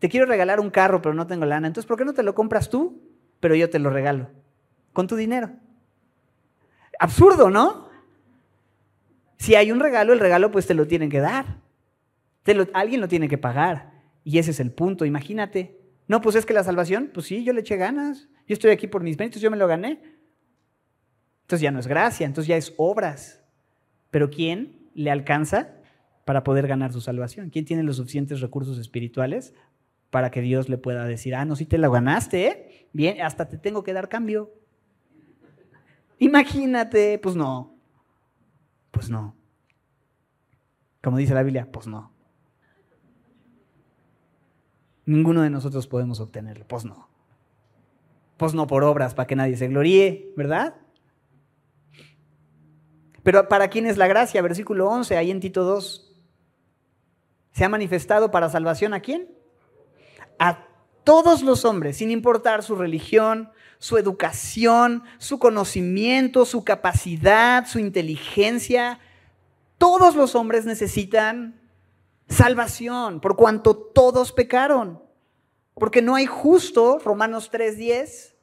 Te quiero regalar un carro, pero no tengo lana, entonces ¿por qué no te lo compras tú? Pero yo te lo regalo, con tu dinero. Absurdo, ¿no? Si hay un regalo, el regalo pues te lo tienen que dar. alguien lo tiene que pagar. Y ese es el punto, imagínate. No, pues es que la salvación, pues sí, yo le eché ganas. Yo estoy aquí por mis méritos, yo me lo gané. Entonces ya no es gracia, entonces ya es obras. Pero ¿quién le alcanza para poder ganar su salvación? ¿Quién tiene los suficientes recursos espirituales para que Dios le pueda decir, ah, no, si te la ganaste, ¿eh? Bien, hasta te tengo que dar cambio. Imagínate, pues no. Pues no. Como dice la Biblia, pues no. Ninguno de nosotros podemos obtenerlo, pues no. Pues no por obras para que nadie se gloríe, ¿verdad? Pero ¿para quién es la gracia? Versículo 11, ahí en Tito 2. ¿Se ha manifestado para salvación a quién? A todos los hombres, sin importar su religión, su educación, su conocimiento, su capacidad, su inteligencia. Todos los hombres necesitan salvación, por cuanto todos pecaron. Porque no hay justo, Romanos 3:10,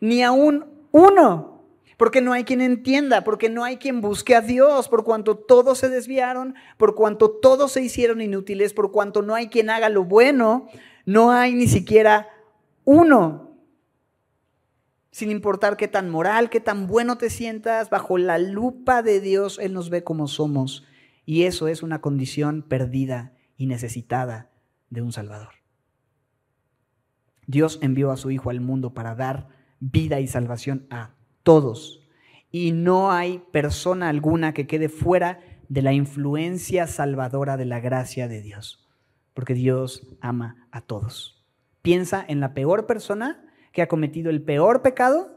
ni aún uno porque no hay quien entienda, porque no hay quien busque a Dios, por cuanto todos se desviaron, por cuanto todos se hicieron inútiles, por cuanto no hay quien haga lo bueno, no hay ni siquiera uno. Sin importar qué tan moral, qué tan bueno te sientas, bajo la lupa de Dios Él nos ve como somos. Y eso es una condición perdida y necesitada de un Salvador. Dios envió a su Hijo al mundo para dar vida y salvación a todos. Y no hay persona alguna que quede fuera de la influencia salvadora de la gracia de Dios, porque Dios ama a todos. Piensa en la peor persona que ha cometido el peor pecado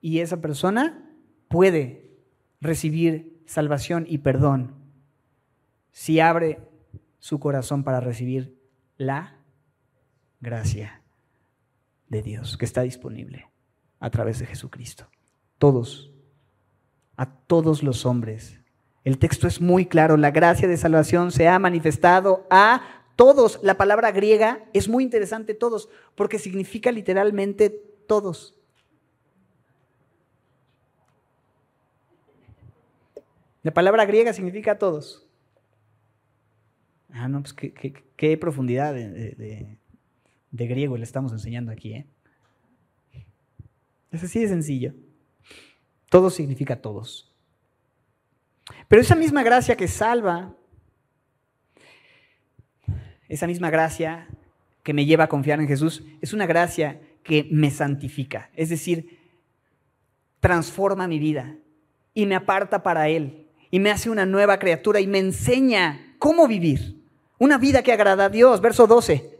y esa persona puede recibir salvación y perdón si abre su corazón para recibir la gracia de Dios que está disponible a través de Jesucristo. Todos, a todos los hombres. El texto es muy claro, la gracia de salvación se ha manifestado a todos. La palabra griega es muy interesante, todos, porque significa literalmente todos. La palabra griega significa todos. Ah, no, pues qué, profundidad de, griego le estamos enseñando aquí, ¿eh? Es así de sencillo. Todo significa todos. Pero esa misma gracia que salva, esa misma gracia que me lleva a confiar en Jesús, es una gracia que me santifica. Es decir, transforma mi vida y me aparta para Él y me hace una nueva criatura y me enseña cómo vivir. Una vida que agrada a Dios. Verso 12.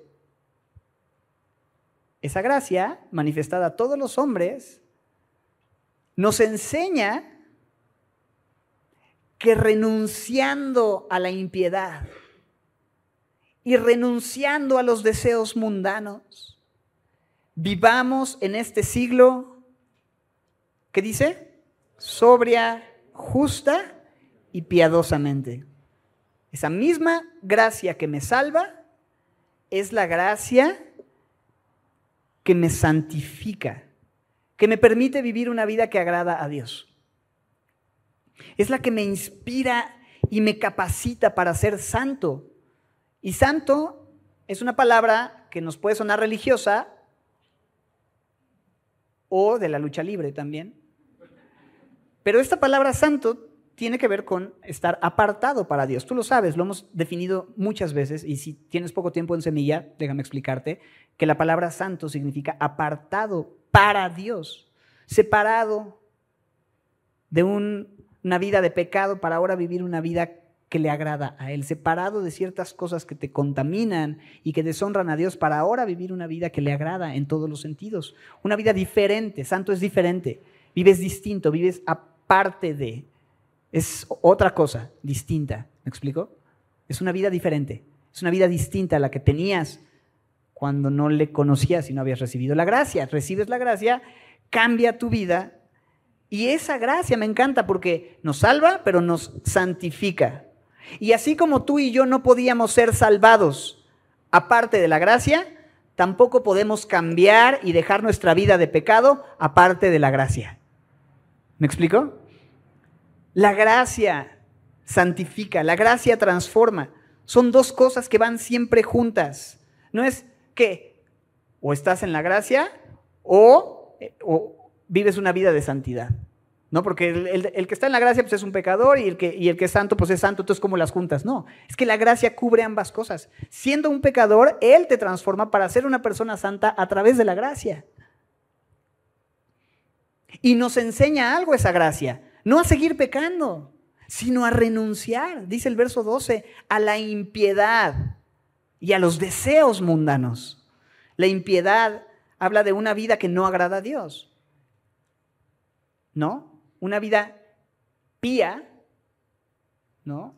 Esa gracia, manifestada a todos los hombres, nos enseña que renunciando a la impiedad y renunciando a los deseos mundanos, vivamos en este siglo, ¿qué dice? Sobria, justa y piadosamente. Esa misma gracia que me salva es la gracia que me santifica, que me permite vivir una vida que agrada a Dios. Es la que me inspira y me capacita para ser santo. Y santo es una palabra que nos puede sonar religiosa o de la lucha libre también. Pero esta palabra santo tiene que ver con estar apartado para Dios. Tú lo sabes, lo hemos definido muchas veces y si tienes poco tiempo en semilla, déjame explicarte que la palabra santo significa apartado para Dios, separado de una vida de pecado para ahora vivir una vida que le agrada a Él, separado de ciertas cosas que te contaminan y que deshonran a Dios para ahora vivir una vida que le agrada en todos los sentidos, una vida diferente, santo es diferente, vives distinto, vives aparte de, es otra cosa distinta. ¿Me explico? Es una vida diferente. Es una vida distinta a la que tenías cuando no le conocías y no habías recibido la gracia. Recibes la gracia, cambia tu vida y esa gracia me encanta porque nos salva, pero nos santifica. Y así como tú y yo no podíamos ser salvados aparte de la gracia, tampoco podemos cambiar y dejar nuestra vida de pecado aparte de la gracia. ¿Me explico? La gracia santifica, la gracia transforma. Son dos cosas que van siempre juntas. No es que o estás en la gracia o, eh, o vives una vida de santidad. ¿no? Porque el, que está en la gracia pues es un pecador y el, que, y el que es santo pues es santo, entonces como las juntas. No, es que la gracia cubre ambas cosas. Siendo un pecador, Él te transforma para ser una persona santa a través de la gracia. Y nos enseña algo esa gracia, no a seguir pecando, sino a renunciar, dice el verso 12, a la impiedad y a los deseos mundanos. La impiedad habla de una vida que no agrada a Dios. ¿No? una vida pía, ¿no?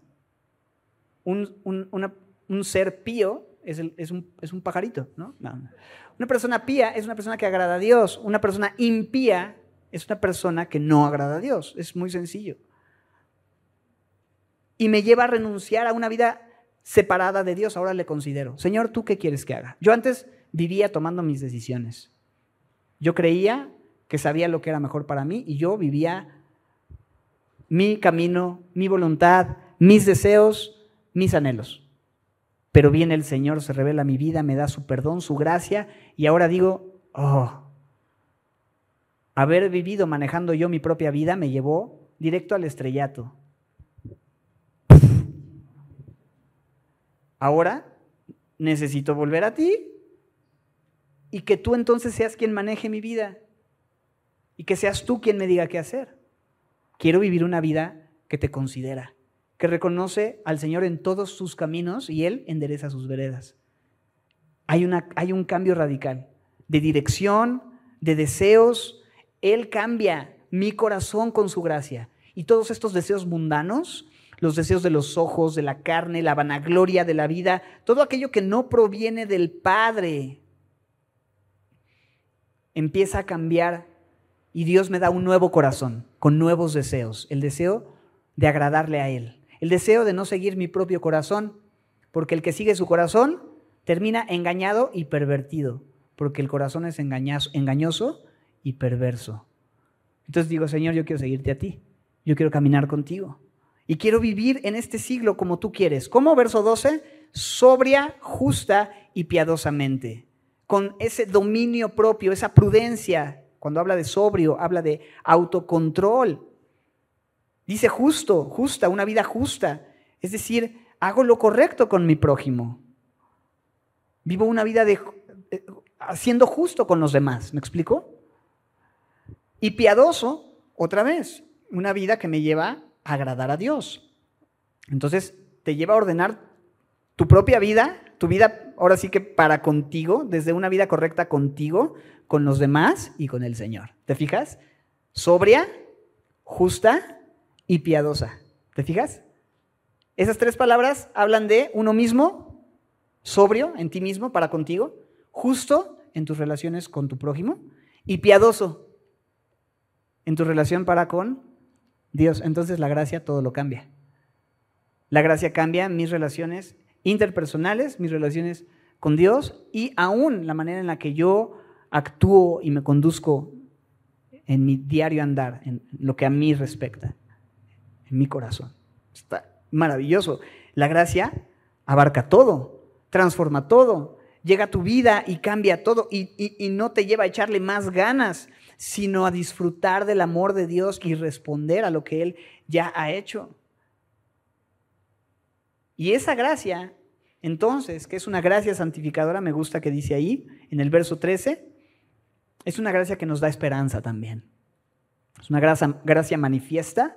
Un, ser pío es, un, pajarito, ¿no? Una persona pía es una persona que agrada a Dios. Una persona impía es una persona que no agrada a Dios. Es muy sencillo. Y me lleva a renunciar a una vida separada de Dios. Ahora le considero, Señor, ¿tú qué quieres que haga? Yo antes vivía tomando mis decisiones. Yo creía que sabía lo que era mejor para mí y yo vivía mi camino, mi voluntad, mis deseos, mis anhelos. Pero viene el Señor, se revela mi vida, me da su perdón, su gracia, y ahora digo, oh, haber vivido manejando yo mi propia vida me llevó directo al estrellato. Ahora necesito volver a ti y que tú entonces seas quien maneje mi vida y que seas tú quien me diga qué hacer. Quiero vivir una vida que te considera, que reconoce al Señor en todos sus caminos y Él endereza sus veredas. Hay, una, hay un cambio radical de dirección, de deseos. Él cambia mi corazón con su gracia. Y todos estos deseos mundanos, los deseos de los ojos, de la carne, la vanagloria de la vida, todo aquello que no proviene del Padre, empieza a cambiar y Dios me da un nuevo corazón, con nuevos deseos. El deseo de agradarle a Él. El deseo de no seguir mi propio corazón, porque el que sigue su corazón termina engañado y pervertido, porque el corazón es engañoso y perverso. Entonces digo, Señor, yo quiero seguirte a ti. Yo quiero caminar contigo. Y quiero vivir en este siglo como tú quieres. ¿Cómo? Verso 12, sobria, justa y piadosamente. Con ese dominio propio, esa prudencia cuando habla de sobrio, habla de autocontrol. Dice justo, justa, una vida justa. Es decir, hago lo correcto con mi prójimo. Vivo una vida de, eh, haciendo justo con los demás. ¿Me explico? Y piadoso, otra vez, una vida que me lleva agradar a Dios. Entonces, te lleva a ordenar tu propia vida, tu vida ahora sí que para contigo, desde una vida correcta contigo, con los demás y con el Señor. ¿Te fijas? Sobria, justa y piadosa. ¿Te fijas? Esas tres palabras hablan de uno mismo, sobrio en ti mismo, para contigo, justo en tus relaciones con tu prójimo y piadoso en tu relación para con Dios. Entonces la gracia todo lo cambia. La gracia cambia mis relaciones interpersonales, mis relaciones con Dios y aún la manera en la que yo actúo y me conduzco en mi diario andar, en lo que a mí respecta, en mi corazón. Está maravilloso. La gracia abarca todo, transforma todo, llega a tu vida y cambia todo y, y, no te lleva a echarle más ganas, sino a disfrutar del amor de Dios y responder a lo que Él ya ha hecho. Y esa gracia, entonces, que es una gracia santificadora, me gusta que dice ahí, en el verso 13, es una gracia que nos da esperanza también. Es una gracia, gracia manifiesta,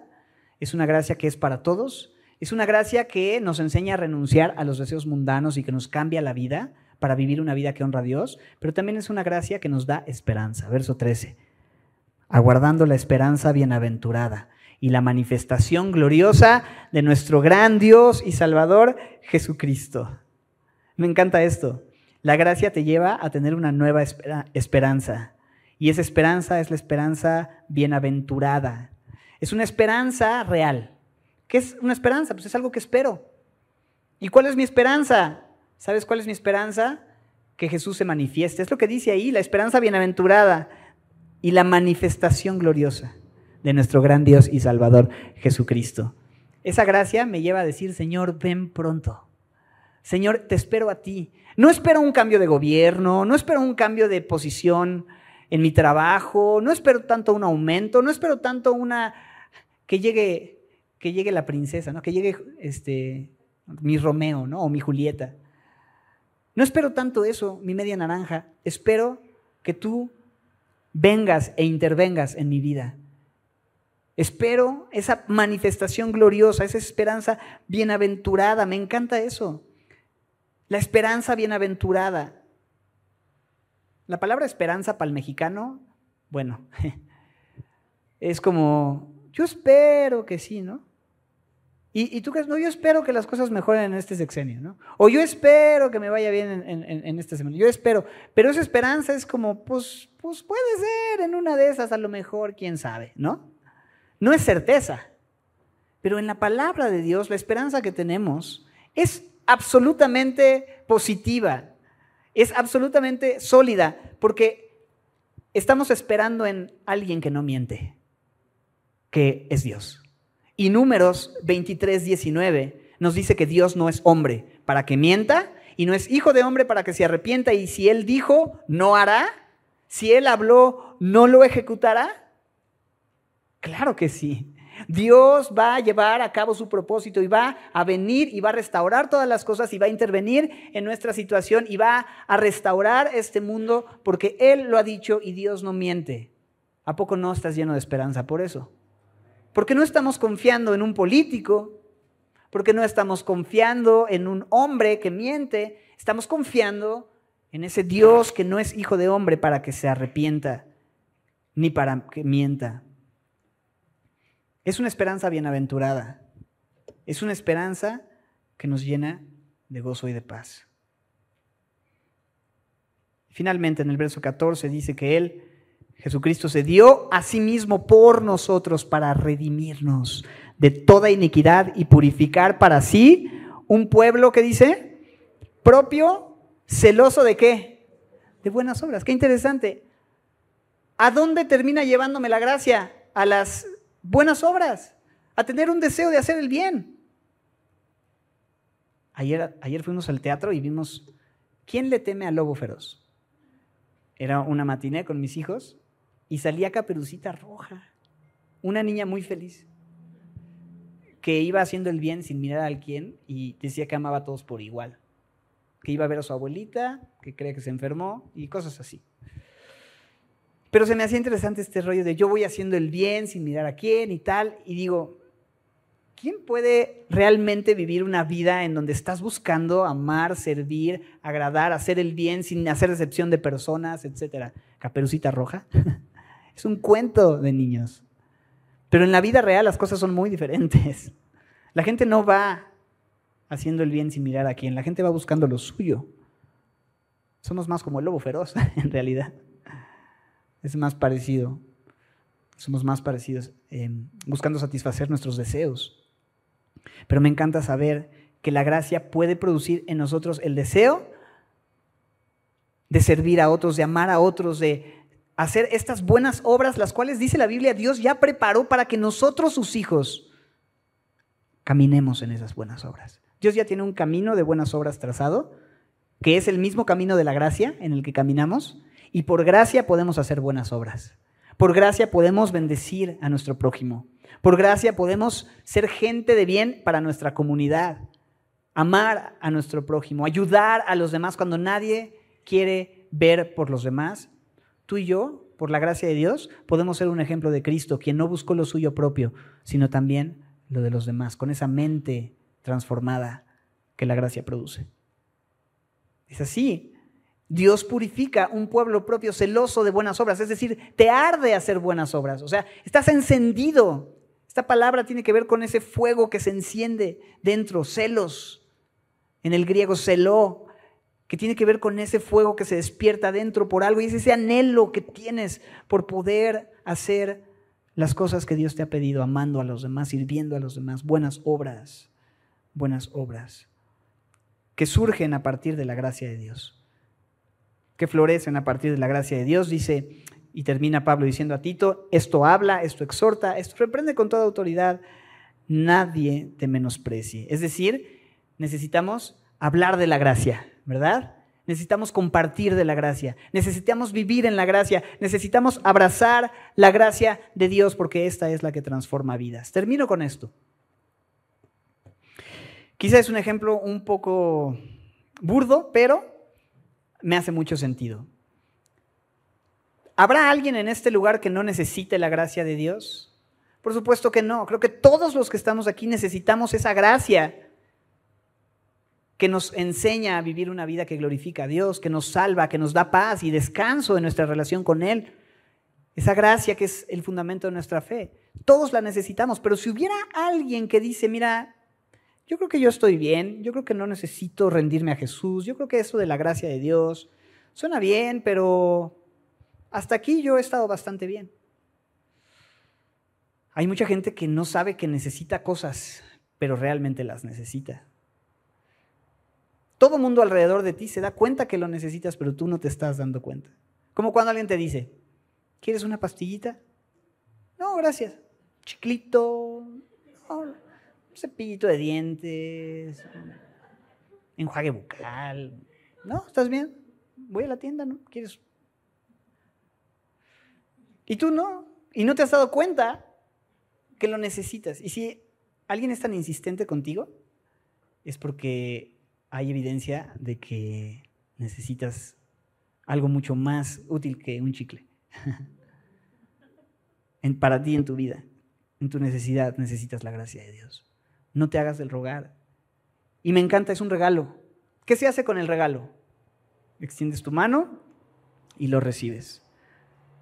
es una gracia que es para todos, es una gracia que nos enseña a renunciar a los deseos mundanos y que nos cambia la vida para vivir una vida que honra a Dios, pero también es una gracia que nos da esperanza. Verso 13. Aguardando la esperanza bienaventurada y la manifestación gloriosa de nuestro gran Dios y Salvador Jesucristo. Me encanta esto. La gracia te lleva a tener una nueva esperanza. Y esa esperanza es la esperanza bienaventurada. Es una esperanza real. ¿Qué es una esperanza? Pues es algo que espero. ¿Y cuál es mi esperanza? ¿Sabes cuál es mi esperanza? Que Jesús se manifieste. Es lo que dice ahí, la esperanza bienaventurada y la manifestación gloriosa. de nuestro gran Dios y Salvador Jesucristo. Esa gracia me lleva a decir, Señor, ven pronto. Señor, te espero a ti. No espero un cambio de gobierno, no espero un cambio de posición en mi trabajo, no espero tanto un aumento, no espero tanto una que llegue que llegue la princesa, ¿no? Que llegue este mi Romeo, ¿no? O mi Julieta. No espero tanto eso, mi media naranja. Espero que tú vengas e intervengas en mi vida. Espero esa manifestación gloriosa, esa esperanza bienaventurada. Me encanta eso. La esperanza bienaventurada. La palabra esperanza para el mexicano, bueno, es como, yo espero que sí, ¿no? Y, tú crees, no, yo espero que las cosas mejoren en este sexenio, ¿no? O yo espero que me vaya bien en, esta semana. Yo espero. Pero esa esperanza es como, pues, pues puede ser en una de esas, a lo mejor, quién sabe, ¿no? No es certeza. Pero en la palabra de Dios, la esperanza que tenemos es absolutamente positiva, es absolutamente sólida, porque estamos esperando en alguien que no miente, que es Dios. Y números 23, 19 nos dice que Dios no es hombre para que mienta y no es hijo de hombre para que se arrepienta y si él dijo, no hará, si él habló, no lo ejecutará. Claro que sí. Dios va a llevar a cabo su propósito y va a venir y va a restaurar todas las cosas y va a intervenir en nuestra situación y va a restaurar este mundo porque Él lo ha dicho y Dios no miente. ¿A poco no estás lleno de esperanza por eso? Porque no estamos confiando en un político, porque no estamos confiando en un hombre que miente, estamos confiando en ese Dios que no es hijo de hombre para que se arrepienta, ni para que mienta. Es una esperanza bienaventurada, es una esperanza que nos llena de gozo y de paz. Finalmente, en el verso 14 dice que Él Jesucristo se dio a sí mismo por nosotros para redimirnos de toda iniquidad y purificar para sí un pueblo que dice propio, celoso de qué? De buenas obras. Qué interesante. ¿A dónde termina llevándome la gracia? A las buenas obras, a tener un deseo de hacer el bien. Ayer, ayer fuimos al teatro y vimos, ¿quién le teme al lobo feroz? Era una matiné con mis hijos y salía Caperucita Roja, una niña muy feliz, que iba haciendo el bien sin mirar al quién y decía que amaba a todos por igual, que iba a ver a su abuelita, que cree que se enfermó y cosas así. Pero se me hacía interesante este rollo de yo voy haciendo el bien sin mirar a quién y tal, y digo, ¿quién puede realmente vivir una vida en donde estás buscando amar, servir, agradar, hacer el bien sin hacer excepción de personas, etcétera? Caperucita roja. Es un cuento de niños. Pero en la vida real las cosas son muy diferentes. La gente no va haciendo el bien sin mirar a quién, la gente va buscando lo suyo. Somos más como el lobo feroz, en realidad. Es más parecido. Somos más parecidos em, buscando satisfacer nuestros deseos. Pero me encanta saber que la gracia puede producir en nosotros el deseo de servir a otros, de amar a otros, de hacer estas buenas obras, las cuales dice la Biblia, Dios ya preparó para que nosotros, sus hijos, caminemos en esas buenas obras. Dios ya tiene un camino de buenas obras trazado, que es el mismo camino de la gracia en el que caminamos, y por gracia podemos hacer buenas obras. Por gracia podemos bendecir a nuestro prójimo. Por gracia podemos ser gente de bien para nuestra comunidad, amar a nuestro prójimo, ayudar a los demás cuando nadie quiere ver por los demás Tú y yo, por la gracia de Dios, podemos ser un ejemplo de Cristo, quien no buscó lo suyo propio, sino también lo de los demás, con esa mente transformada que la gracia produce. Es así. Dios purifica un pueblo propio celoso de buenas obras, es decir, te arde hacer buenas obras, o sea, estás encendido. Esta palabra tiene que ver con ese fuego que se enciende dentro, celos. En el griego celó que tiene que ver con ese fuego que se despierta dentro por algo y es ese anhelo que tienes por poder hacer las cosas que Dios te ha pedido, amando a los demás, sirviendo a los demás, buenas obras, buenas obras, que surgen a partir de la gracia de Dios, que florecen a partir de la gracia de Dios. Dice Y termina Pablo diciendo a Tito, esto habla, esto exhorta, esto reprende con toda autoridad, nadie te menosprecie. Es decir, necesitamos hablar de la gracia, ¿verdad? Necesitamos compartir de la gracia, necesitamos vivir en la gracia, necesitamos abrazar la gracia de Dios porque esta es la que transforma vidas. Termino con esto. Quizá es un ejemplo un poco burdo, pero me hace mucho sentido. ¿Habrá alguien en este lugar que no necesite la gracia de Dios? Por supuesto que no. Creo que todos los que estamos aquí necesitamos esa gracia que nos enseña a vivir una vida que glorifica a Dios, que nos salva, que nos da paz y descanso en nuestra relación con Él. Esa gracia que es el fundamento de nuestra fe. Todos la necesitamos, pero si hubiera alguien que dice, mira, yo creo que yo estoy bien, yo creo que no necesito rendirme a Jesús, yo creo que eso de la gracia de Dios suena bien, pero hasta aquí yo he estado bastante bien. Hay mucha gente que no sabe que necesita cosas, pero realmente las necesita. Todo mundo alrededor de ti se da cuenta que lo necesitas, pero tú no te estás dando cuenta. Como cuando alguien te dice, ¿quieres una pastillita? No, gracias. Chiclito, un cepillito de dientes, enjuague bucal. ¿No? ¿Estás bien? Voy a la tienda, ¿no? ¿Quieres? Y tú no. Y no te has dado cuenta que lo necesitas. Y si alguien es tan insistente contigo, es porque hay evidencia de que necesitas algo mucho más útil que un chicle. en, para ti en tu vida, en tu necesidad, necesitas la gracia de Dios. No te hagas del rogar. Y me encanta, es un regalo. ¿Qué se hace con el regalo? Extiendes tu mano y lo recibes.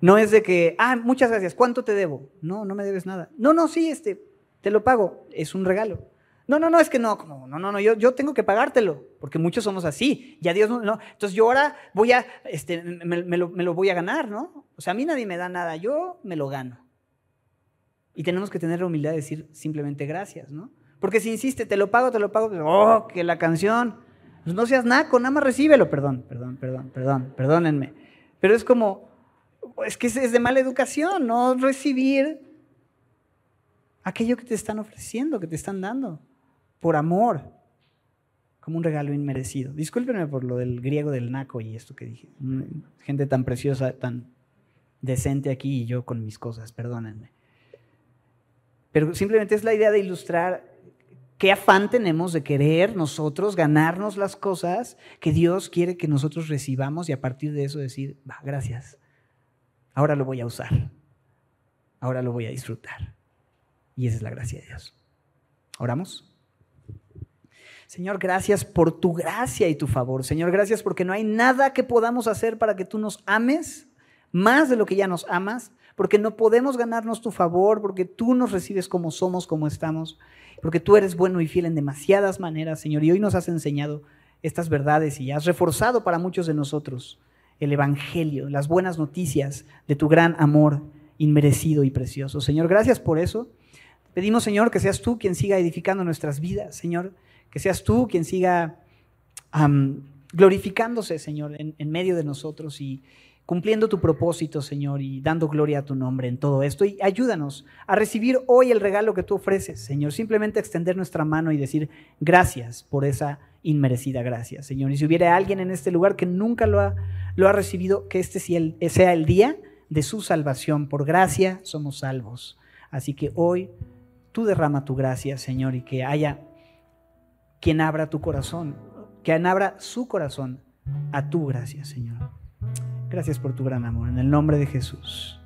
No es de que, ah, muchas gracias, ¿cuánto te debo? No, no me debes nada. No, no, sí, este, te lo pago. Es un regalo. No, no, no, es que no, no, no, no, yo, yo tengo que pagártelo, porque muchos somos así, y a Dios no, no. Entonces yo ahora voy a, este, me, lo, me lo voy a ganar, ¿no? O sea, a mí nadie me da nada, yo me lo gano. Y tenemos que tener la humildad de decir simplemente gracias, ¿no? Porque si insiste, te lo pago, te lo pago, oh, que la canción, pues no seas naco, nada más recíbelo, perdón, perdón, perdón, perdón, perdónenme. Pero es como, es que es de mala educación, no recibir aquello que te están ofreciendo, que te están dando por amor, como un regalo inmerecido. Discúlpenme por lo del griego del naco y esto que dije. Gente tan preciosa, tan decente aquí y yo con mis cosas, perdónenme. Pero simplemente es la idea de ilustrar qué afán tenemos de querer nosotros ganarnos las cosas que Dios quiere que nosotros recibamos y a partir de eso decir, va, gracias, ahora lo voy a usar, ahora lo voy a disfrutar. Y esa es la gracia de Dios. ¿Oramos? Señor, gracias por tu gracia y tu favor. Señor, gracias porque no hay nada que podamos hacer para que tú nos ames más de lo que ya nos amas, porque no podemos ganarnos tu favor, porque tú nos recibes como somos, como estamos, porque tú eres bueno y fiel en demasiadas maneras, Señor, y hoy nos has enseñado estas verdades y has reforzado para muchos de nosotros el Evangelio, las buenas noticias de tu gran amor inmerecido y precioso. Señor, gracias por eso. Pedimos, Señor, que seas tú quien siga edificando nuestras vidas, Señor que seas tú quien siga glorificándose, Señor, en, en, medio de nosotros y cumpliendo tu propósito, Señor, y dando gloria a tu nombre en todo esto. Y ayúdanos a recibir hoy el regalo que tú ofreces, Señor. Simplemente extender nuestra mano y decir gracias por esa inmerecida gracia, Señor. Y si hubiera alguien en este lugar que nunca lo ha, lo ha recibido, que este sea el día de su salvación. Por gracia somos salvos. Así que hoy tú derrama tu gracia, Señor, y que haya quien abra tu corazón, quien abra su corazón a tu gracia, Señor. Gracias por tu gran amor. En el nombre de Jesús.